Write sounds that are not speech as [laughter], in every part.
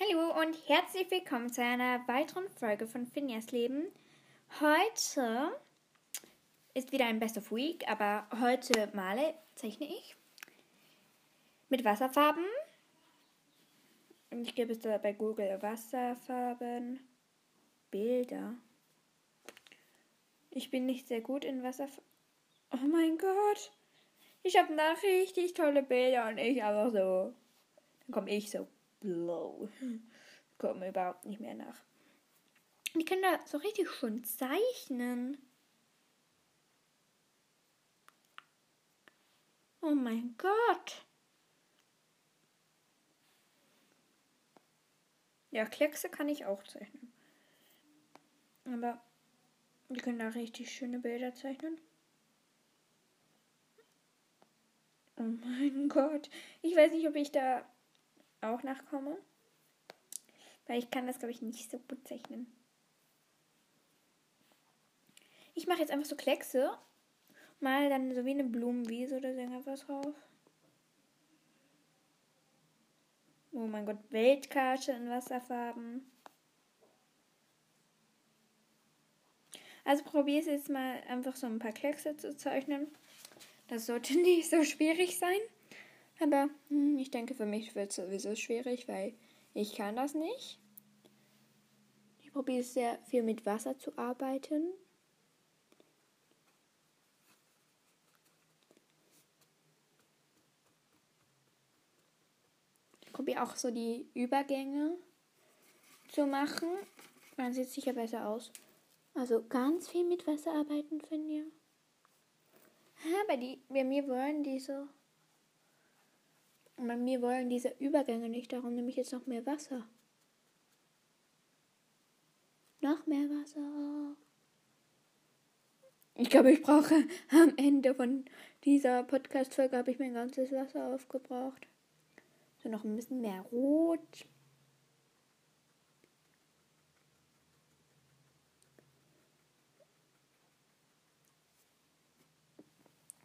Hallo und herzlich willkommen zu einer weiteren Folge von Finjas Leben. Heute ist wieder ein Best of Week, aber heute male, zeichne ich mit Wasserfarben. Ich gebe es da bei Google Wasserfarben, Bilder. Ich bin nicht sehr gut in Wasserfarben. Oh mein Gott. Ich habe da richtig tolle Bilder und ich einfach so. Dann komme ich so blow. [laughs] Komme überhaupt nicht mehr nach. Die können da so richtig schön zeichnen. Oh mein Gott. Ja, Kleckse kann ich auch zeichnen. Aber die können da richtig schöne Bilder zeichnen. Oh mein Gott. Ich weiß nicht, ob ich da auch nachkomme. Weil ich kann das, glaube ich, nicht so gut zeichnen. Ich mache jetzt einfach so Kleckse. Mal dann so wie eine Blumenwiese oder so irgendwas drauf. Oh mein Gott, Weltkarte in Wasserfarben. Also probiere es jetzt mal einfach so ein paar Kleckse zu zeichnen. Das sollte [laughs] nicht so schwierig sein. Aber hm, ich denke, für mich wird es sowieso schwierig, weil ich kann das nicht. Ich probiere sehr viel mit Wasser zu arbeiten. Ich probiere auch so die Übergänge zu machen. Dann sieht es sicher besser aus. Also ganz viel mit Wasser arbeiten, finde ich. Aber die, bei mir wollen diese. Bei mir wollen diese Übergänge nicht, darum nehme ich jetzt noch mehr Wasser. Noch mehr Wasser. Ich glaube, ich brauche [laughs] am Ende von dieser Podcast-Folge habe ich mein ganzes Wasser aufgebraucht. So noch ein bisschen mehr Rot.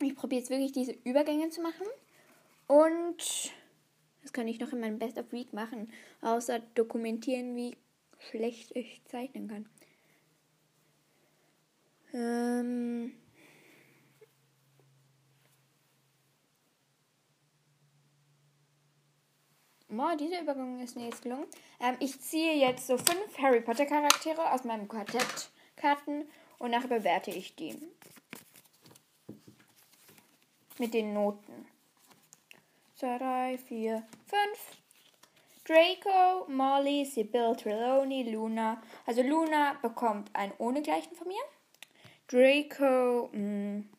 Ich probiere jetzt wirklich diese Übergänge zu machen. Und das kann ich noch in meinem Best of Week machen, außer dokumentieren, wie schlecht ich zeichnen kann. Ähm Boah, dieser Übergang ist mir jetzt gelungen. Ähm, ich ziehe jetzt so fünf Harry Potter Charaktere aus meinem Quartettkarten und nachher bewerte ich die mit den Noten. 2, 3, 4, 5. Draco, Molly, Sibyl, Trelawney, Luna. Also Luna bekommt ein Ohnegleichen von mir. Draco, mh, hm,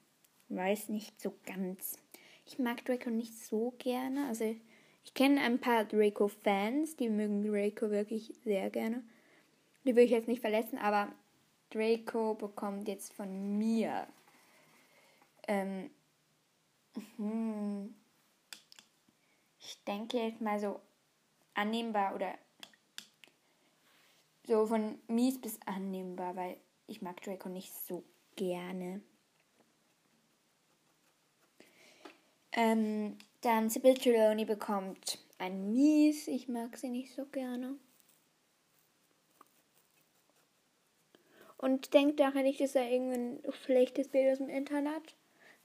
weiß nicht so ganz. Ich mag Draco nicht so gerne. Also ich kenne ein paar Draco-Fans, die mögen Draco wirklich sehr gerne. Die will ich jetzt nicht verletzen, aber Draco bekommt jetzt von mir ähm, hm. Denke jetzt mal so annehmbar oder so von mies bis annehmbar, weil ich mag Draco nicht so gerne. Ähm, dann Sybil Trelawney bekommt ein Mies. Ich mag sie nicht so gerne. Und denkt daran nicht, dass er irgendein schlechtes Bild aus dem Internet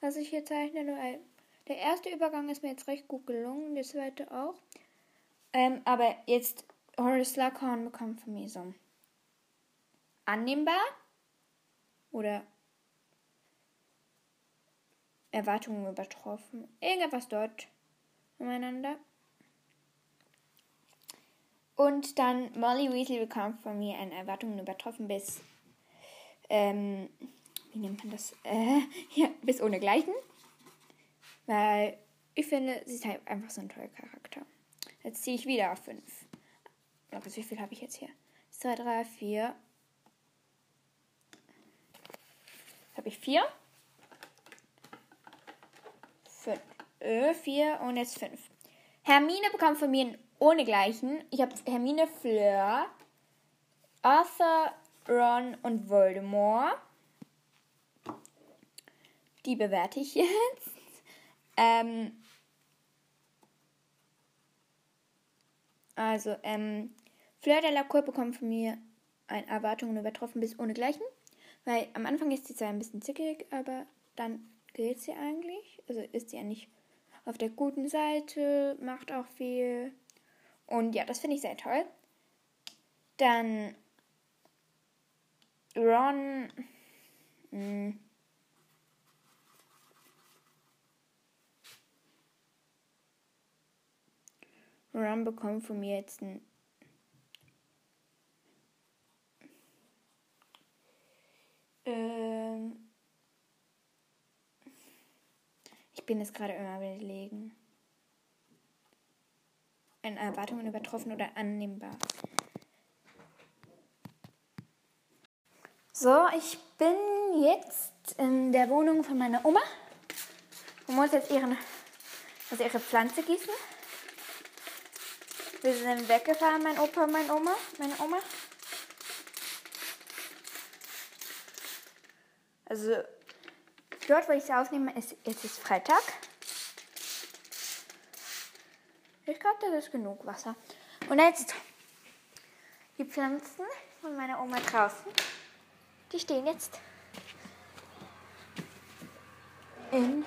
was ich hier zeichne. Weil der erste Übergang ist mir jetzt recht gut gelungen, der zweite auch. Ähm, aber jetzt Horace Luckhorn bekommt von mir so annehmbar oder Erwartungen übertroffen. Irgendwas dort umeinander. Und dann Molly Weasley bekommt von mir eine Erwartungen übertroffen bis ähm, wie nennt man das? Äh, [laughs] ja, bis ohne Gleichen. Weil ich finde, sie ist halt einfach so ein toller Charakter. Jetzt ziehe ich wieder auf 5. Wie viel habe ich jetzt hier? 2, 3, 4. Jetzt habe ich 4. 5. Äh, 4 und jetzt 5. Hermine bekommt von mir ein Ohnegleichen. Ich habe Hermine Fleur, Arthur, Ron und Voldemort. Die bewerte ich [laughs] jetzt. Ähm, Also, ähm, Fleur de la Cour bekommt von mir ein Erwartungen übertroffen bis ohne Gleichen. Weil am Anfang ist sie zwar ein bisschen zickig, aber dann geht sie eigentlich. Also ist sie ja nicht auf der guten Seite, macht auch viel. Und ja, das finde ich sehr toll. Dann Ron. Mh, Ron bekommt von mir jetzt ein ähm ich bin jetzt gerade immer überlegen. Eine Erwartungen übertroffen oder annehmbar. So, ich bin jetzt in der Wohnung von meiner Oma und muss jetzt ihren, also ihre Pflanze gießen. Wir sind weggefahren, mein Opa und meine Oma. Meine Oma. Also dort, wo ich es aufnehme, ist, ist es Freitag. Ich glaube, das ist genug Wasser. Und jetzt die Pflanzen von meiner Oma draußen. Die stehen jetzt in,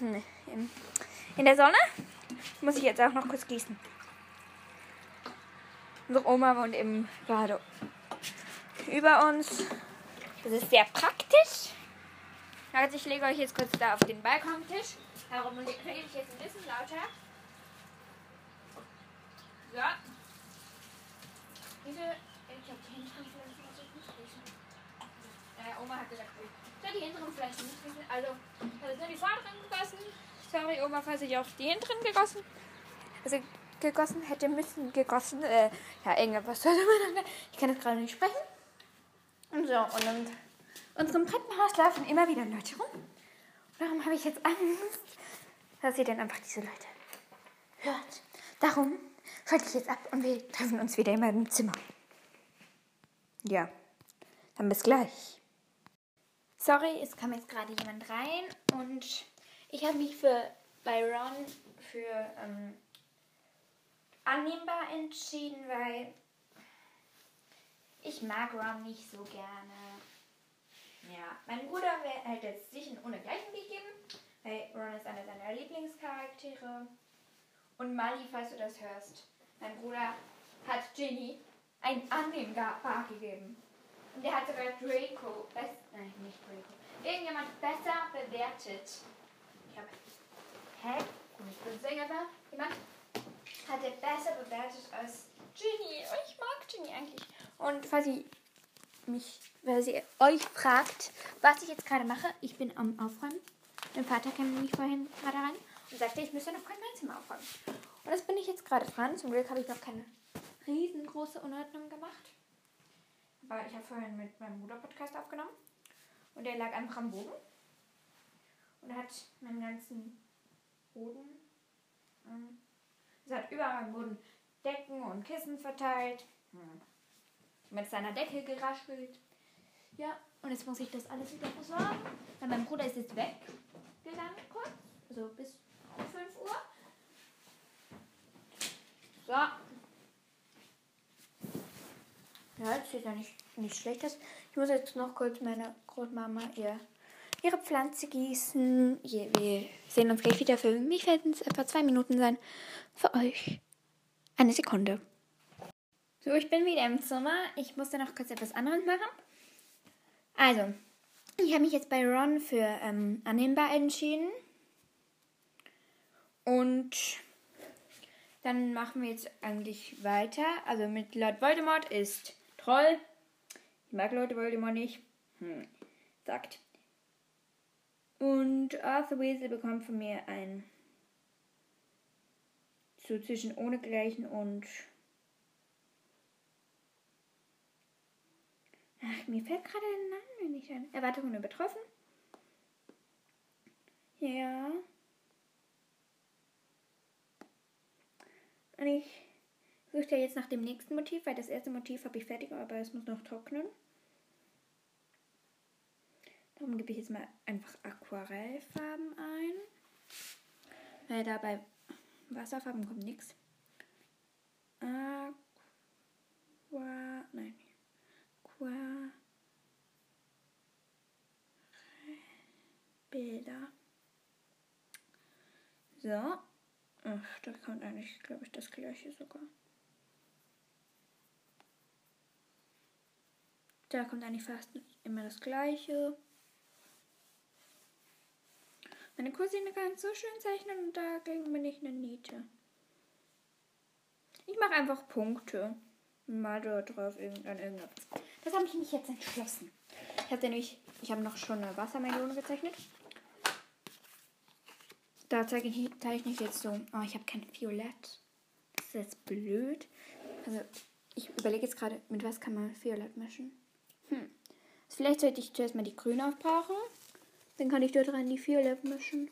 in, in der Sonne muss ich jetzt auch noch kurz gießen. Unsere Oma wohnt eben gerade über uns. Das ist sehr praktisch. Also ich lege euch jetzt kurz da auf den Balkontisch. Darum rede ich jetzt ein bisschen lauter. So. Diese, ich habe die hinteren Flächen nicht gießen. Äh, Oma hat gesagt, ich soll die hinteren Flächen nicht gießen. Also, ich habe nur die vorderen gegossen. Sorry, Oma, falls ich auf die hinteren gegossen. Also gegossen hätte müssen, gegossen. Äh, ja, irgendwas sollte man. Ich kann jetzt gerade nicht sprechen. Und so, und in unserem Treppenhaus laufen immer wieder Leute rum. Und darum habe ich jetzt Angst, dass ihr dann einfach diese Leute hört. Darum schalte ich jetzt ab und wir treffen uns wieder in meinem Zimmer. Ja, dann bis gleich. Sorry, es kam jetzt gerade jemand rein und ich habe mich für bei Ron für ähm, annehmbar entschieden, weil ich mag Ron nicht so gerne. Ja, mein Bruder hätte es sich in ohne Gleichen gegeben, weil Ron ist einer seiner Lieblingscharaktere. Und Mali, falls du das hörst, mein Bruder hat Ginny ein annehmbar gegeben. Und der hat sogar Draco, best, nein, nicht Draco, irgendjemand besser bewertet. Ich habe, hä? Ich bin Sänger da. Jemand hat er besser bewertet als Ginny. Ich mag Ginny eigentlich. Und falls ihr mich, falls ihr euch fragt, was ich jetzt gerade mache, ich bin am Aufräumen. Mein Vater kam nämlich vorhin gerade rein und sagte, ich müsste noch kein mein Zimmer aufräumen. Und das bin ich jetzt gerade dran. Zum Glück habe ich noch keine riesengroße Unordnung gemacht. Weil ich habe vorhin mit meinem Bruder Podcast aufgenommen. Und der lag einfach am Boden. Und hat meinen ganzen Boden ähm, es hat überall am Boden Decken und Kissen verteilt. Hm. Mit seiner Decke geraschelt. Ja, und jetzt muss ich das alles wieder besorgen. Weil mein Bruder ist jetzt weggegangen kurz. Also bis 5 Uhr. So. Ja, das sieht ja nicht, nicht schlecht aus. Ich muss jetzt noch kurz meiner Großmama ihr, ihre Pflanze gießen. Wir sehen uns gleich wieder. Für mich werden es etwa zwei Minuten sein für euch. Eine Sekunde. So, ich bin wieder im Zimmer. Ich musste noch kurz etwas anderes machen. Also, ich habe mich jetzt bei Ron für ähm, annehmbar entschieden. Und dann machen wir jetzt eigentlich weiter. Also mit Lord Voldemort ist Troll. Ich mag Lord Voldemort nicht. Hm. Sagt. Und Arthur Weasley bekommt von mir ein so zwischen ohnegleichen und. Ach, mir fällt gerade der Name nicht ein. Erwartungen übertroffen. Ja. Und ich suche ja jetzt nach dem nächsten Motiv, weil das erste Motiv habe ich fertig, aber es muss noch trocknen. Darum gebe ich jetzt mal einfach Aquarellfarben ein. Weil dabei Wasserfarben kommt nichts. Aqua. Nein. Aqua. Bilder. So. Ach, da kommt eigentlich, glaube ich, das gleiche sogar. Da kommt eigentlich fast immer das gleiche. Meine Cousine kann so schön zeichnen und dagegen bin ich eine Niete. Ich mache einfach Punkte. Mal da drauf irgendwann irgendwas. Das habe ich mich jetzt entschlossen. Ich habe nämlich, ich habe noch schon eine Wassermelone gezeichnet. Da zeige ich, zeichne ich jetzt so. Oh, ich habe kein Violett. Das ist jetzt blöd. Also, ich überlege jetzt gerade, mit was kann man Violett mischen? Hm. Vielleicht sollte ich zuerst mal die Grüne aufbrauchen. Dann kann ich dort rein die Violett mischen.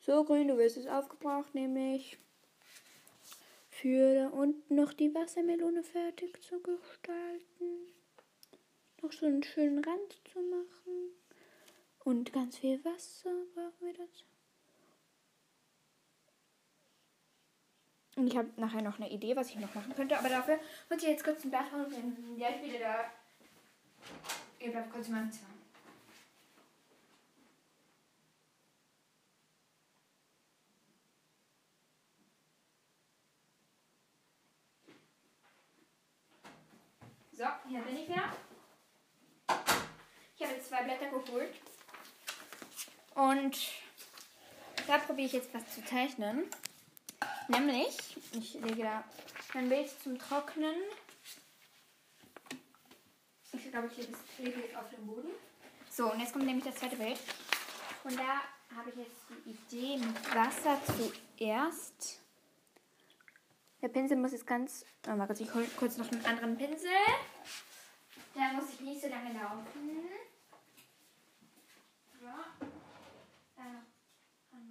So, Grün, du wirst es aufgebraucht, nämlich für da unten noch die Wassermelone fertig zu gestalten. Noch so einen schönen Rand zu machen. Und ganz viel Wasser brauchen wir dazu. Und ich habe nachher noch eine Idee, was ich noch machen könnte. Aber dafür muss ich jetzt kurz ein Blatt holen, wenn gleich wieder da. Ihr bleibt kurz in meinem Zimmer. So, hier bin ich wieder. Ich habe jetzt zwei Blätter geholt. Und da probiere ich jetzt was zu zeichnen. Nämlich, ich lege da mein Bild zum Trocknen. Ich glaube, ich lege es auf den Boden. So, und jetzt kommt nämlich das zweite Bild. Und da habe ich jetzt die Idee mit Wasser zuerst. Der Pinsel muss jetzt ganz. Oh, mal kurz, ich hole kurz noch einen anderen Pinsel. Da muss ich nicht so lange laufen. Ja. Dann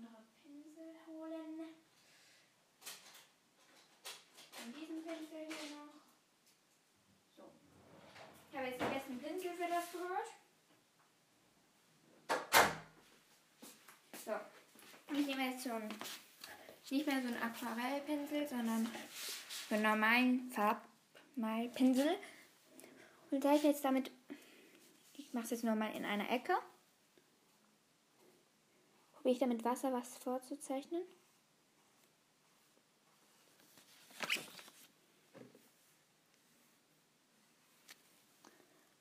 noch andere Pinsel holen. Dann diesen Pinsel hier noch. So. Ich habe jetzt den besten Pinsel für das geholt. So. Und ich nehme jetzt so nicht mehr so einen Aquarellpinsel, sondern so einen normalen Farbmalpinsel. Und da ich jetzt damit, ich mache es jetzt nochmal in einer Ecke, probiere ich damit Wasser was vorzuzeichnen.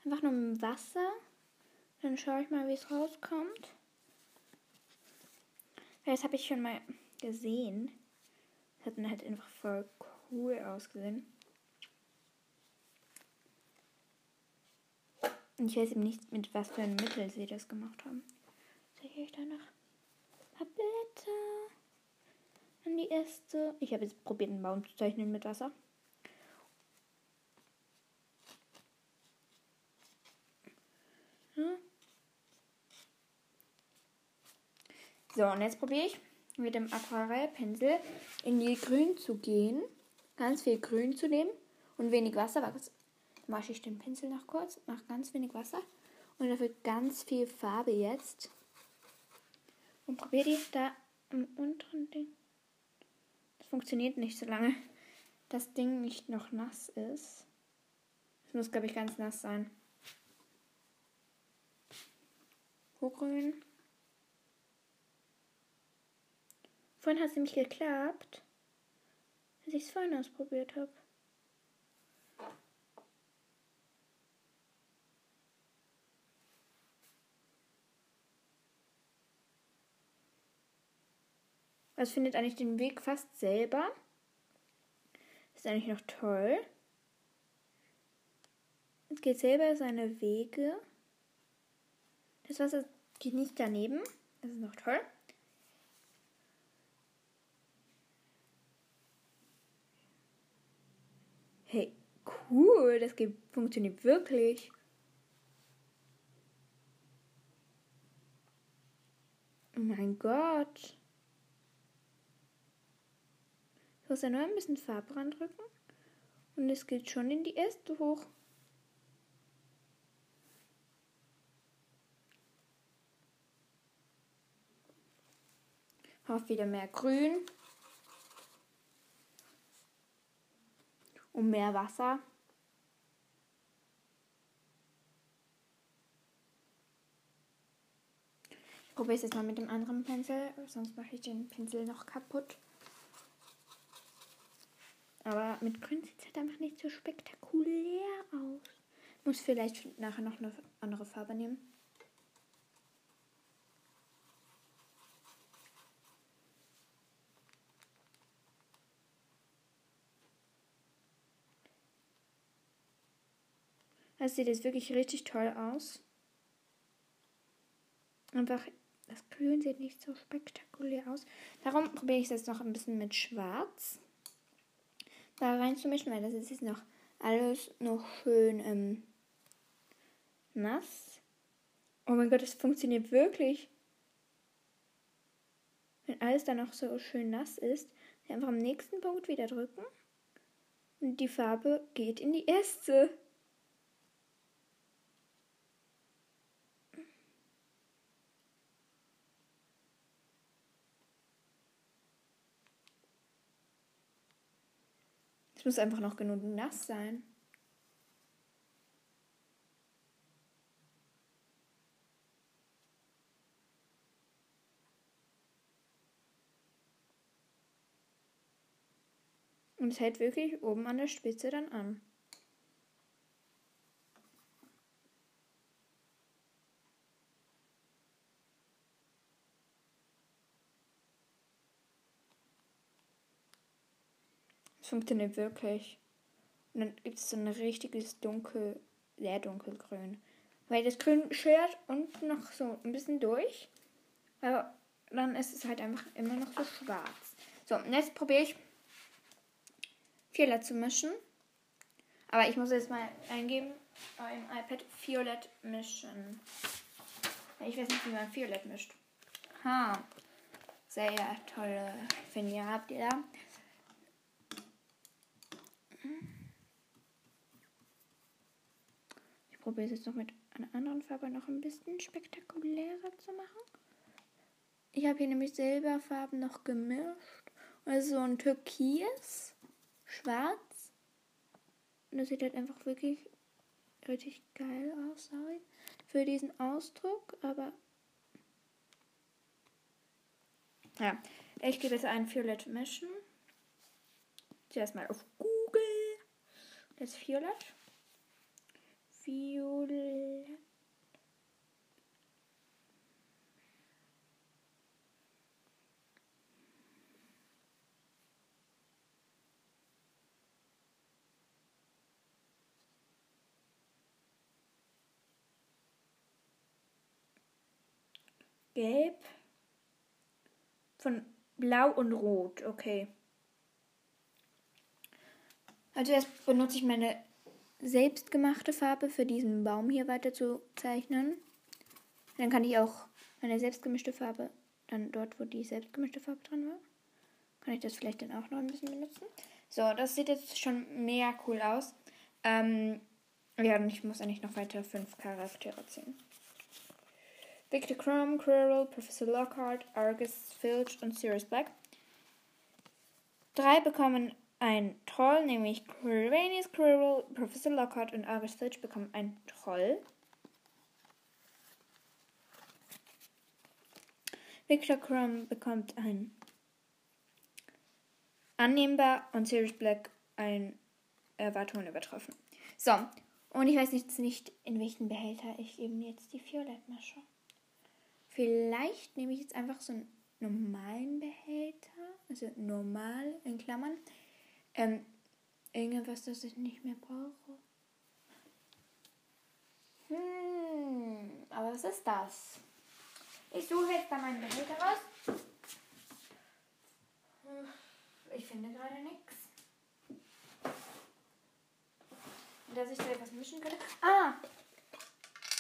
Einfach nur mit Wasser. Dann schaue ich mal, wie es rauskommt. Das habe ich schon mal gesehen. Das hat dann halt einfach voll cool ausgesehen. Und ich weiß eben nicht, mit was für einem Mittel sie das gemacht haben. Sehe ich da noch ein paar Blätter an die Äste. Ich habe jetzt probiert, einen Baum zu zeichnen mit Wasser. So, und jetzt probiere ich mit dem Aquarellpinsel in die Grün zu gehen. Ganz viel Grün zu nehmen und wenig Wasser. Wasche ich den Pinsel noch kurz, mache ganz wenig Wasser und dafür ganz viel Farbe jetzt. Und probiere die da im unteren Ding. Das funktioniert nicht so lange das Ding nicht noch nass ist. Es muss, glaube ich, ganz nass sein. Grün. Vorhin hat es nämlich geklappt, als ich es vorhin ausprobiert habe. Es findet eigentlich den Weg fast selber. Ist eigentlich noch toll. Es geht selber seine Wege. Das Wasser geht nicht daneben. Das ist noch toll. Hey, cool, das funktioniert wirklich. Oh mein Gott. Ich muss ja nur ein bisschen Farbe drücken. Und es geht schon in die Äste hoch. Braucht wieder mehr Grün. Und mehr Wasser. Ich probiere es jetzt mal mit dem anderen Pinsel, sonst mache ich den Pinsel noch kaputt. Aber mit Grün sieht es halt einfach nicht so spektakulär aus. Muss vielleicht nachher noch eine andere Farbe nehmen. Das sieht jetzt wirklich richtig toll aus. Einfach, das Grün sieht nicht so spektakulär aus. Darum probiere ich es jetzt noch ein bisschen mit Schwarz da reinzumischen, weil das ist jetzt noch alles noch schön ähm, nass. Oh mein Gott, das funktioniert wirklich. Wenn alles dann noch so schön nass ist, einfach am nächsten Punkt wieder drücken und die Farbe geht in die Äste. Es muss einfach noch genug nass sein. Und es hält wirklich oben an der Spitze dann an. Funktioniert wirklich. Und dann gibt es so ein richtiges dunkel, sehr dunkelgrün. Weil das Grün schert unten noch so ein bisschen durch. Aber dann ist es halt einfach immer noch so schwarz. So, und jetzt probiere ich Violett zu mischen. Aber ich muss jetzt mal eingeben im iPad Violett mischen. Ich weiß nicht, wie man Violett mischt. Ha. Sehr tolle Finger habt ihr da. Probiere es jetzt noch mit einer anderen Farbe noch ein bisschen spektakulärer zu machen. Ich habe hier nämlich Silberfarben noch gemischt. Und das ist so ein Türkis, schwarz. Und das sieht halt einfach wirklich richtig geil aus, sorry, für diesen Ausdruck. Aber ja, ich gebe jetzt ein Violett mischen. Zuerst mal auf Google. Das Violett. Violett. Gelb. Von Blau und Rot, okay. Also erst benutze ich meine selbstgemachte Farbe für diesen Baum hier weiter zu zeichnen. Dann kann ich auch meine selbstgemischte Farbe, dann dort, wo die selbstgemischte Farbe drin war, kann ich das vielleicht dann auch noch ein bisschen benutzen. So, das sieht jetzt schon mega cool aus. Ähm, ja, und ich muss eigentlich noch weiter fünf Charaktere ziehen. Victor Crumb, Quirrell, Professor Lockhart, Argus, Filch und Sirius Black. Drei bekommen ein Troll, nämlich Quirinius Quirrell, Professor Lockhart und Filch bekommen ein Troll. Victor Crumb bekommt ein annehmbar und Sirius Black ein Erwartungen übertroffen. So, und ich weiß jetzt nicht, in welchen Behälter ich eben jetzt die Violett mische. Vielleicht nehme ich jetzt einfach so einen normalen Behälter, also normal in Klammern. Ähm, irgendwas, das ich nicht mehr brauche. Hm, aber was ist das? Ich suche jetzt da meinen Behälter raus. Ich finde gerade nichts. Dass ich da etwas mischen könnte. Ah!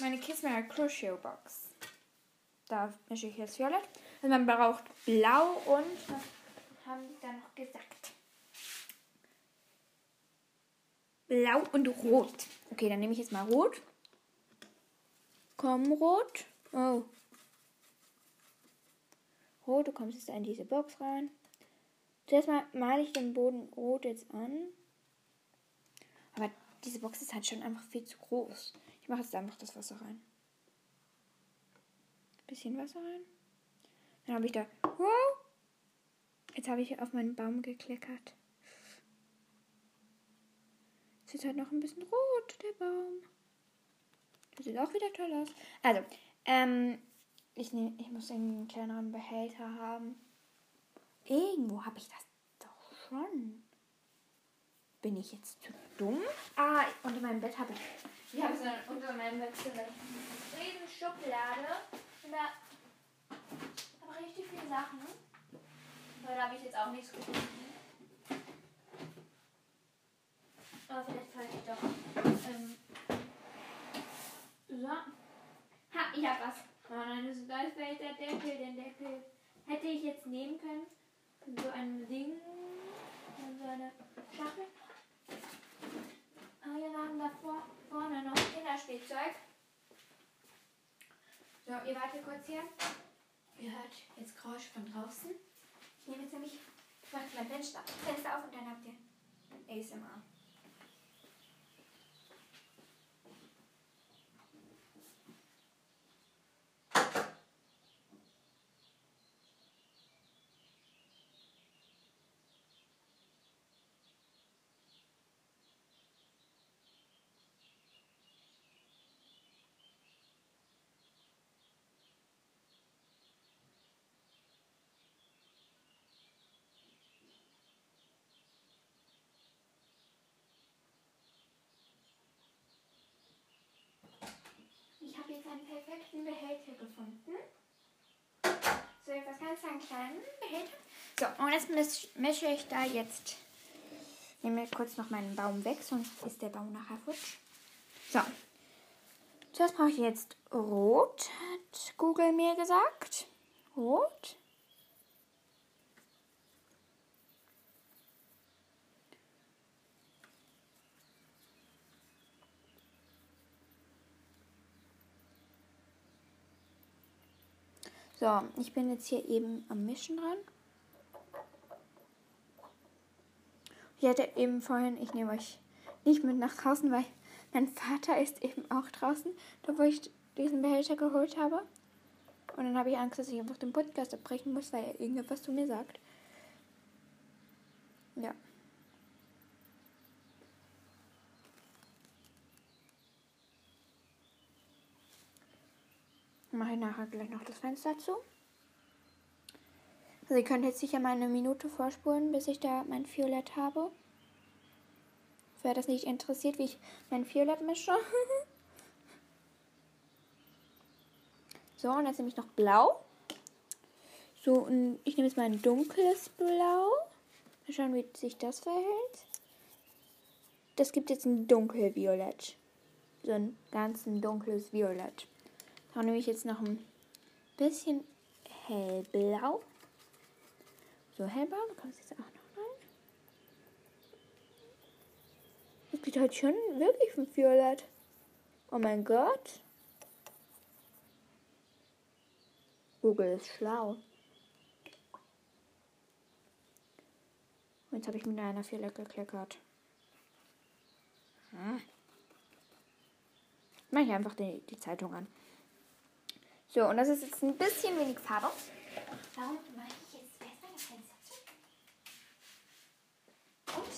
Meine Kismer Crucio Box. Da mische ich jetzt Violett. Also man braucht Blau und was haben die da noch gesagt? Blau und Rot. Okay, dann nehme ich jetzt mal Rot. Komm, Rot. Oh. rot. Du kommst jetzt in diese Box rein. Zuerst mal male ich den Boden rot jetzt an. Aber diese Box ist halt schon einfach viel zu groß. Ich mache jetzt einfach das Wasser rein. Bisschen Wasser rein. Dann habe ich da. Wow! Jetzt habe ich auf meinen Baum gekleckert. Sieht halt noch ein bisschen rot, der Baum. Das sieht auch wieder toll aus. Also, ähm, ich, nehm, ich muss einen kleineren Behälter haben. Irgendwo habe ich das doch schon. Bin ich jetzt zu dumm? Ah, unter meinem Bett habe ich. Ich habe so unter meinem Bett so eine riesen Schublade. Und da habe richtig viele Sachen. Aber da habe ich jetzt auch nichts gefunden. Aber vielleicht sollte ich doch. Ähm, so. Ha, ich hab was. Oh nein, das, da fällt der Deckel. Den Deckel hätte ich jetzt nehmen können. So ein Ding. So eine Schachtel. Aber wir haben da vor, vorne noch Kinderspielzeug. So, ihr wartet kurz hier. Ihr hört jetzt Geräusch von draußen. Ich nehme jetzt nämlich, ich mache mein Fenster auf und dann habt ihr ASMR. Ich habe jetzt einen perfekten Behälter gefunden. So etwas ganz einen kleinen Behälter. So, und jetzt mische ich da jetzt. Nehme kurz noch meinen Baum weg, sonst ist der Baum nachher futsch. So. Zuerst brauche ich jetzt Rot, hat Google mir gesagt. Rot. So, ich bin jetzt hier eben am Mischen dran. Ich hatte eben vorhin, ich nehme euch nicht mit nach draußen, weil mein Vater ist eben auch draußen, da wo ich diesen Behälter geholt habe. Und dann habe ich Angst, dass ich einfach den Podcast abbrechen muss, weil er irgendetwas zu mir sagt. Ja. Mache ich nachher gleich noch das Fenster zu. Also ihr könnt jetzt sicher mal eine Minute vorspulen, bis ich da mein Violett habe. Wer das nicht interessiert, wie ich mein Violett mische. [laughs] so, und jetzt nehme ich noch Blau. So, und ich nehme jetzt mal ein dunkles Blau. Mal schauen, wie sich das verhält. Das gibt jetzt ein dunkelviolett. So ein ganz dunkles Violett. Da nehme ich jetzt noch ein bisschen hellblau. So hellblau, da kommt jetzt auch noch rein. Das geht halt schon wirklich von Violett. Oh mein Gott. Google ist schlau. Jetzt habe ich mit einer Violett gekleckert. Hm. Mach ich einfach die, die Zeitung an. So, und das ist jetzt ein bisschen wenig Farbe. Darum mache ich jetzt erstmal das Fenster zu. Und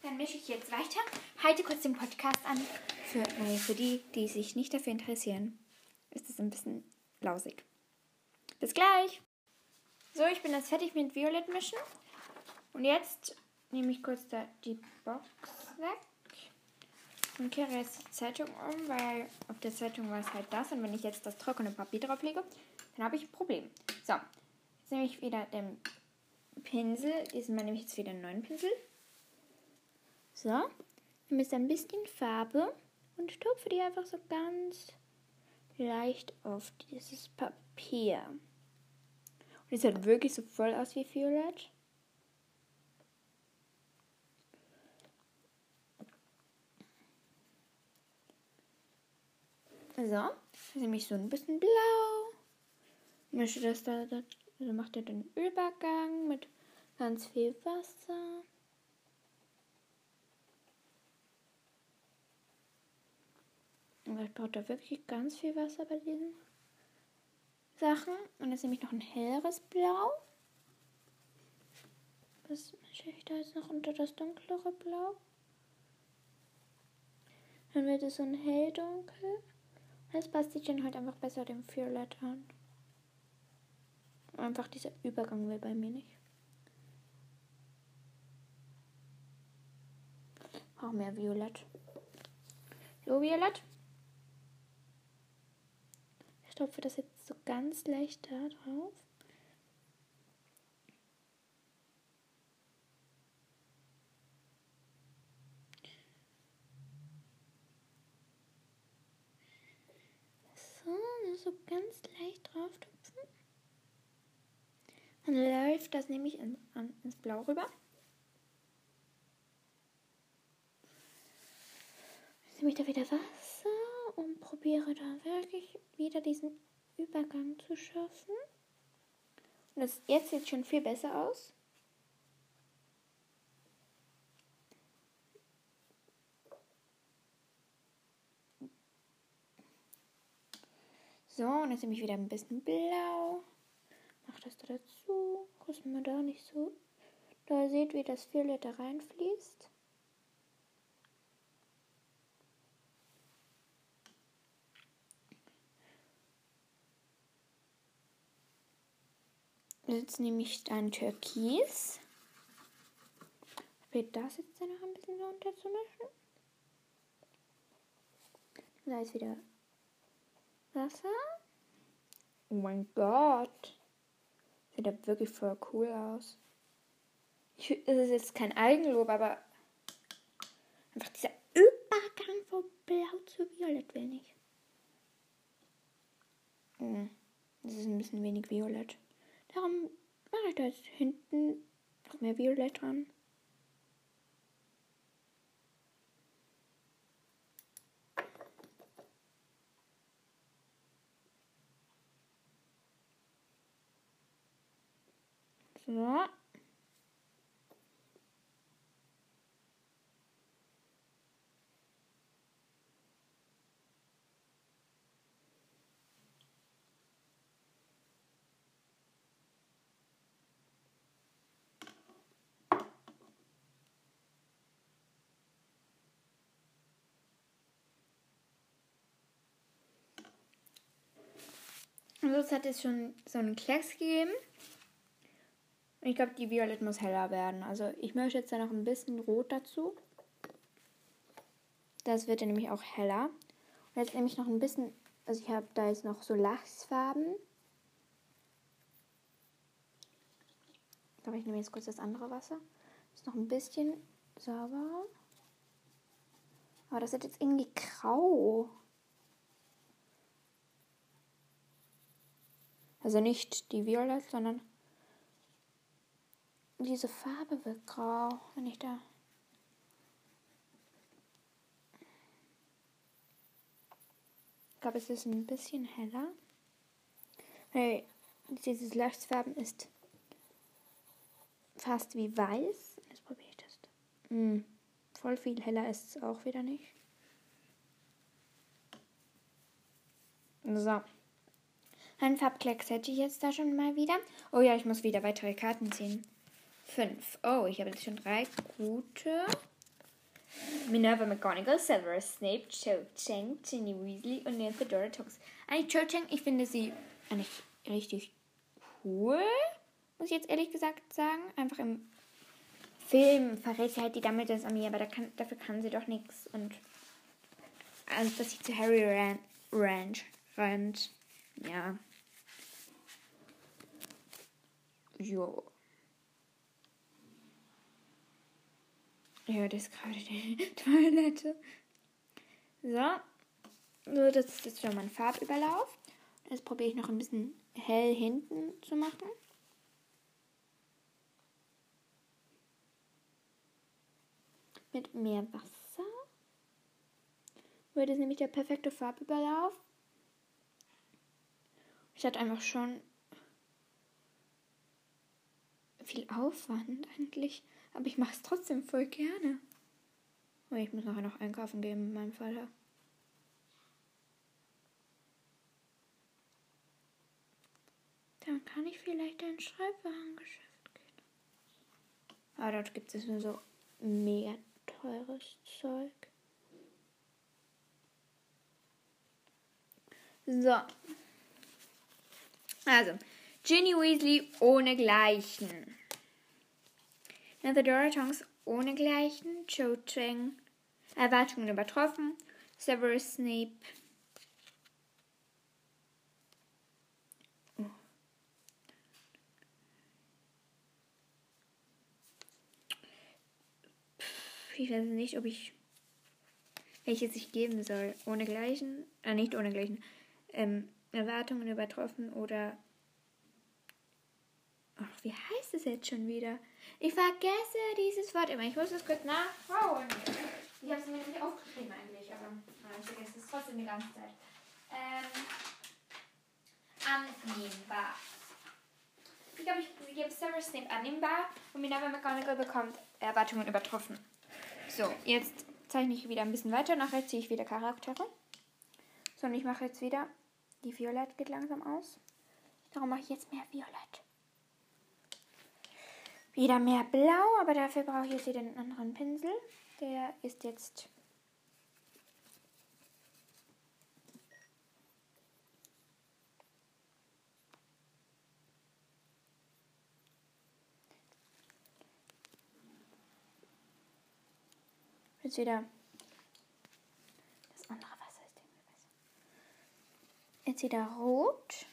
dann mische ich jetzt weiter. Halte kurz den Podcast an. Für, äh, für die, die sich nicht dafür interessieren, ist es ein bisschen lausig. Bis gleich. So, ich bin jetzt fertig mit Violett mischen. Und jetzt nehme ich kurz da die Box weg und kehre jetzt die Zeitung um, weil auf der Zeitung war es halt das. Und wenn ich jetzt das trockene Papier drauf lege, dann habe ich ein Problem. So, jetzt nehme ich wieder den Pinsel. Diesmal nehme ich jetzt wieder einen neuen Pinsel. So, nehme jetzt ein bisschen Farbe und tupfe die einfach so ganz leicht auf dieses Papier. Und es sieht wirklich so voll aus wie Violett. So, jetzt nehme ich so ein bisschen blau. Mische das da, da Also macht er den Übergang mit ganz viel Wasser. Vielleicht braucht er wirklich ganz viel Wasser bei diesen Sachen. Und jetzt nehme ich noch ein helleres Blau. Was mische ich da jetzt noch unter das dunklere Blau? Dann wird es so ein helldunkel. Das passt sich dann halt einfach besser dem Violett an. Einfach dieser Übergang will bei mir nicht. Auch mehr Violett. So, Violett. Ich stopfe das jetzt so ganz leicht da drauf. So, so ganz leicht drauf tupfen. Dann läuft das nämlich in, an, ins Blau rüber. Jetzt nehme ich da wieder Wasser und probiere da wirklich wieder diesen Übergang zu schaffen. Und das jetzt sieht schon viel besser aus. So, und jetzt nehme ich wieder ein bisschen blau. Mach das da dazu. Dass man da nicht so da seht, wie das Violett da reinfließt. Jetzt nehme ich dann Türkis. Probiert das jetzt dann noch ein bisschen so unterzumischen. Da ist wieder Wasser. Oh mein Gott. Sieht ja wirklich voll cool aus. Ich, es ist jetzt kein Eigenlob, aber einfach dieser Übergang von Blau zu Violett will ich. Hm, das ist ein bisschen wenig Violett. Darum mache ich da jetzt hinten noch mehr Violett dran. So. Also es hat jetzt schon so einen Klecks gegeben. Und ich glaube, die Violett muss heller werden. Also ich möchte jetzt da noch ein bisschen Rot dazu. Das wird dann nämlich auch heller. Und jetzt nehme ich noch ein bisschen, also ich habe da jetzt noch so Lachsfarben. Aber ich nehme jetzt kurz das andere Wasser. Ist noch ein bisschen sauber. Aber das wird jetzt irgendwie grau. Also nicht die Violett, sondern diese Farbe wird grau, wenn ich da. Ich glaube, es ist ein bisschen heller. Hey, dieses Lachsfarben ist fast wie weiß. Jetzt probiere ich das. Mm, voll viel heller ist es auch wieder nicht. So. Ein Farbklecks hätte ich jetzt da schon mal wieder. Oh ja, ich muss wieder weitere Karten ziehen. Fünf. Oh, ich habe jetzt schon drei gute. Minerva McGonagall, Severus Snape, Cho Chang, Ginny Weasley und Nancy Dora Tox. Eigentlich Cho Chang, ich finde sie eigentlich richtig cool, muss ich jetzt ehrlich gesagt sagen. Einfach im Film verrät sie halt die Dumbledores Armee, aber da kann, dafür kann sie doch nichts. Und also, dass sie zu Harry ran, Ranch rennt. Ja. Jo. Ja, das ist gerade die [laughs] Toilette. So. So, das ist jetzt schon mein Farbüberlauf. Jetzt probiere ich noch ein bisschen hell hinten zu machen. Mit mehr Wasser. Wird es nämlich der perfekte Farbüberlauf. Ich hatte einfach schon viel Aufwand eigentlich. Aber ich mache es trotzdem voll gerne. Oh, ich muss nachher noch einkaufen gehen mit meinem Vater. Dann kann ich vielleicht ein Schreibwarengeschäft gehen. Aber dort gibt es nur so mega teures Zeug. So. Also, Ginny Weasley ohne Gleichen. Nephedora Tonks ohne Gleichen. Cho Chang Erwartungen übertroffen. Severus Snape. Oh. Ich weiß nicht, ob ich welches ich geben soll. Ohne Gleichen, äh, nicht ohne Gleichen. Ähm, Erwartungen übertroffen oder Ach, wie heißt es jetzt schon wieder? Ich vergesse dieses Wort immer. Ich muss es kurz nachschauen. Ich habe es mir nicht aufgeschrieben eigentlich, aber ich vergesse es trotzdem die ganze Zeit. Ähm, annehmbar. Ich glaube, ich gebe Severus Snape annehmbar und Minerva McGonagall bekommt Erwartungen übertroffen. So, jetzt zeichne ich wieder ein bisschen weiter. Nachher ziehe ich wieder Charaktere. So, und ich mache jetzt wieder. Die Violett geht langsam aus. Darum mache ich jetzt mehr Violett wieder mehr blau, aber dafür brauche ich jetzt wieder einen anderen Pinsel. Der ist jetzt Jetzt wieder das andere Wasser ist irgendwie besser. Jetzt wieder rot.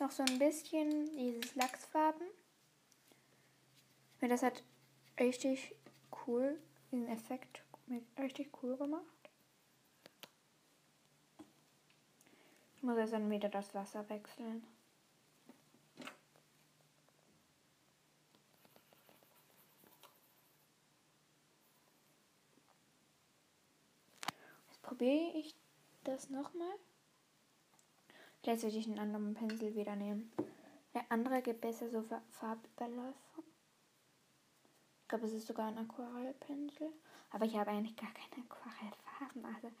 Noch so ein bisschen dieses Lachsfarben. Das hat richtig cool, diesen Effekt richtig cool gemacht. Ich muss jetzt dann wieder das Wasser wechseln. Jetzt probiere ich das nochmal. Vielleicht sollte ich einen anderen Pinsel wieder nehmen. Der andere gibt besser so Farbüberläufe. Ich glaube, es ist sogar ein Aquarellpinsel. Aber ich habe eigentlich gar keine Aquarellfarben. Also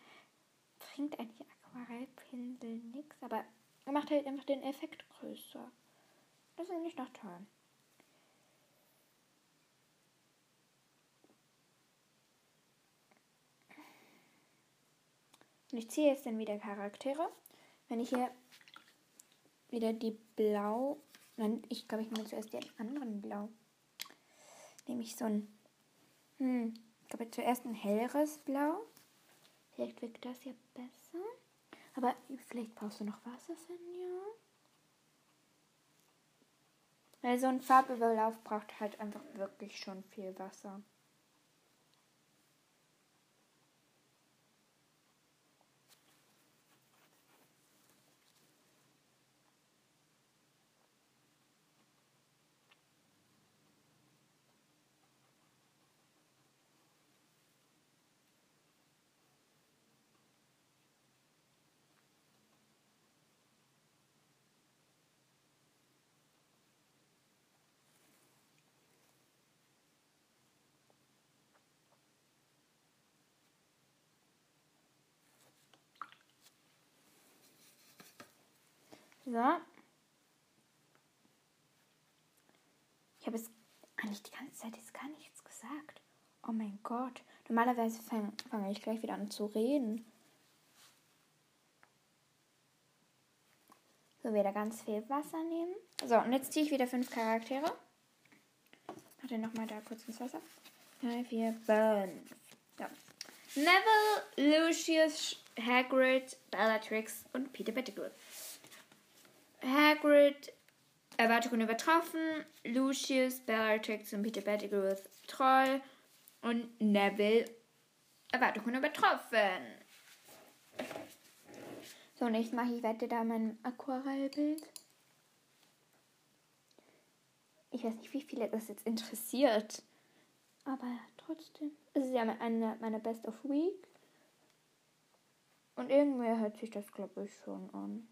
bringt eigentlich Aquarellpinsel nichts. Aber er macht halt einfach den Effekt größer. Das ist eigentlich noch toll. Und ich ziehe jetzt dann wieder Charaktere. Wenn ich hier wieder die Blau. Nein, ich glaube, ich nehme zuerst den anderen Blau. Nehme ich so ein. Hm, ich glaube zuerst ein helleres Blau. Vielleicht wirkt das ja besser. Aber vielleicht brauchst du noch Wasser, Finja. Weil so ein Farbüberlauf braucht halt einfach wirklich schon viel Wasser. So. Ich habe es eigentlich die ganze Zeit jetzt gar nichts gesagt. Oh mein Gott. Normalerweise fange fang ich gleich wieder an zu reden. So, wieder ganz viel Wasser nehmen. So, und jetzt ziehe ich wieder fünf Charaktere. Mach den nochmal da kurz ins Wasser. 3, 4, 5. Ja. Neville, Lucius, Hagrid, Bellatrix und Peter Pettigrew. Hagrid Erwartungen übertroffen, Lucius, Bellatrix und Peter Pettigrew treu und Neville Erwartungen übertroffen. So, und jetzt mache ich weiter da mein Aquarellbild. Ich weiß nicht, wie viele das jetzt interessiert. Aber trotzdem. Es ist ja eine meiner Best of Week. Und irgendwer hört sich das, glaube ich, schon an.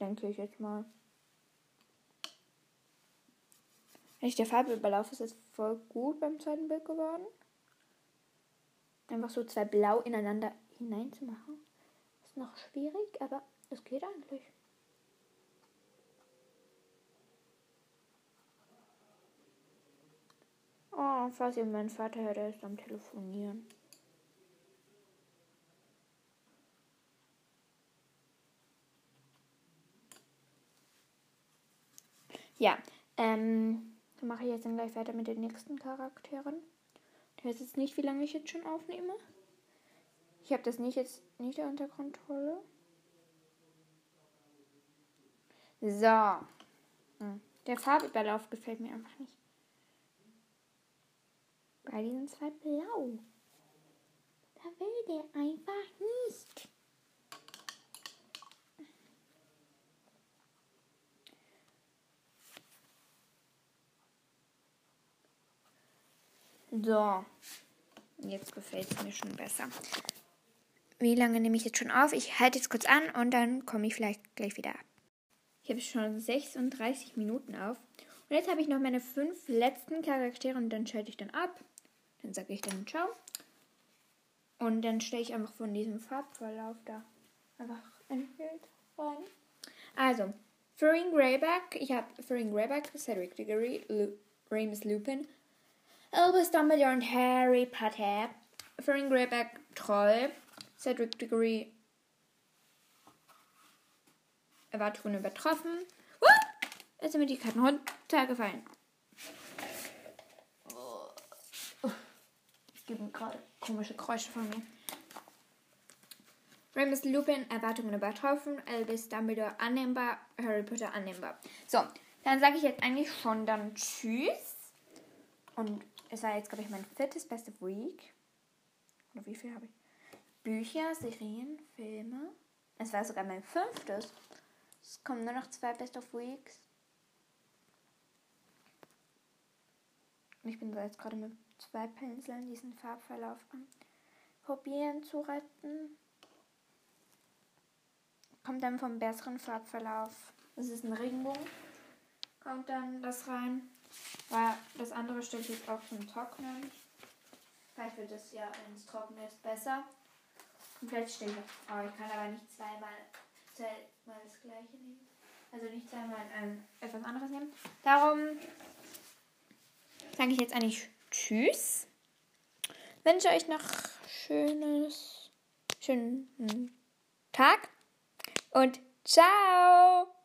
Denke ich jetzt mal. Wenn ich der Farbe überlaufe, ist es voll gut beim zweiten Bild geworden. Einfach so zwei Blau ineinander hineinzumachen. Ist noch schwierig, aber es geht eigentlich. Oh, falls ihr meinen Vater hört, er ist am Telefonieren. Ja, ähm, dann mache ich jetzt dann gleich weiter mit den nächsten Charakteren. Ich weiß jetzt nicht, wie lange ich jetzt schon aufnehme. Ich habe das nicht jetzt nicht unter Kontrolle. So. Hm. Der Farbüberlauf gefällt mir einfach nicht. Bei diesen zwei Blau. Da will der einfach nicht. So. Jetzt gefällt es mir schon besser. Wie lange nehme ich jetzt schon auf? Ich halte jetzt kurz an und dann komme ich vielleicht gleich wieder ab. Ich habe schon 36 Minuten auf. Und jetzt habe ich noch meine fünf letzten Charaktere und dann schalte ich dann ab. Dann sage ich dann Ciao. Und dann stelle ich einfach von diesem Farbverlauf da einfach ein Bild rein. Also, Furring Greyback. Ich habe Furring Greyback, Cedric Diggory, Lu Remus Lupin, Albus Dumbledore und Harry Potter. Furring Greyback Troll. Cedric Diggory Erwartungen übertroffen. Uh! Jetzt sind mir die Karten runtergefallen. Ich gebe gerade komische Geräusche von mir. Remus Lupin, Erwartungen übertroffen. Albus Dumbledore annehmbar. Harry Potter annehmbar. So, dann sage ich jetzt eigentlich schon dann Tschüss. Und es war jetzt, glaube ich, mein viertes Best of Week. Oder wie viel habe ich? Bücher, Serien, Filme. Es war sogar mein fünftes. Es kommen nur noch zwei Best of Weeks. Und ich bin so jetzt gerade mit zwei Pinseln diesen Farbverlauf an. Probieren zu retten. Kommt dann vom besseren Farbverlauf. Das ist ein Regenbogen. Kommt dann das rein. Weil das andere ich jetzt auch zum Trocknen. Vielleicht wird das ja, wenn es trocken ist, besser. Und vielleicht stelle ich auch. Oh, ich kann aber nicht zweimal, zweimal das gleiche nehmen. Also nicht zweimal ähm, etwas anderes nehmen. Darum sage ich jetzt eigentlich Tschüss. Wünsche euch noch schönes, schönen Tag und ciao!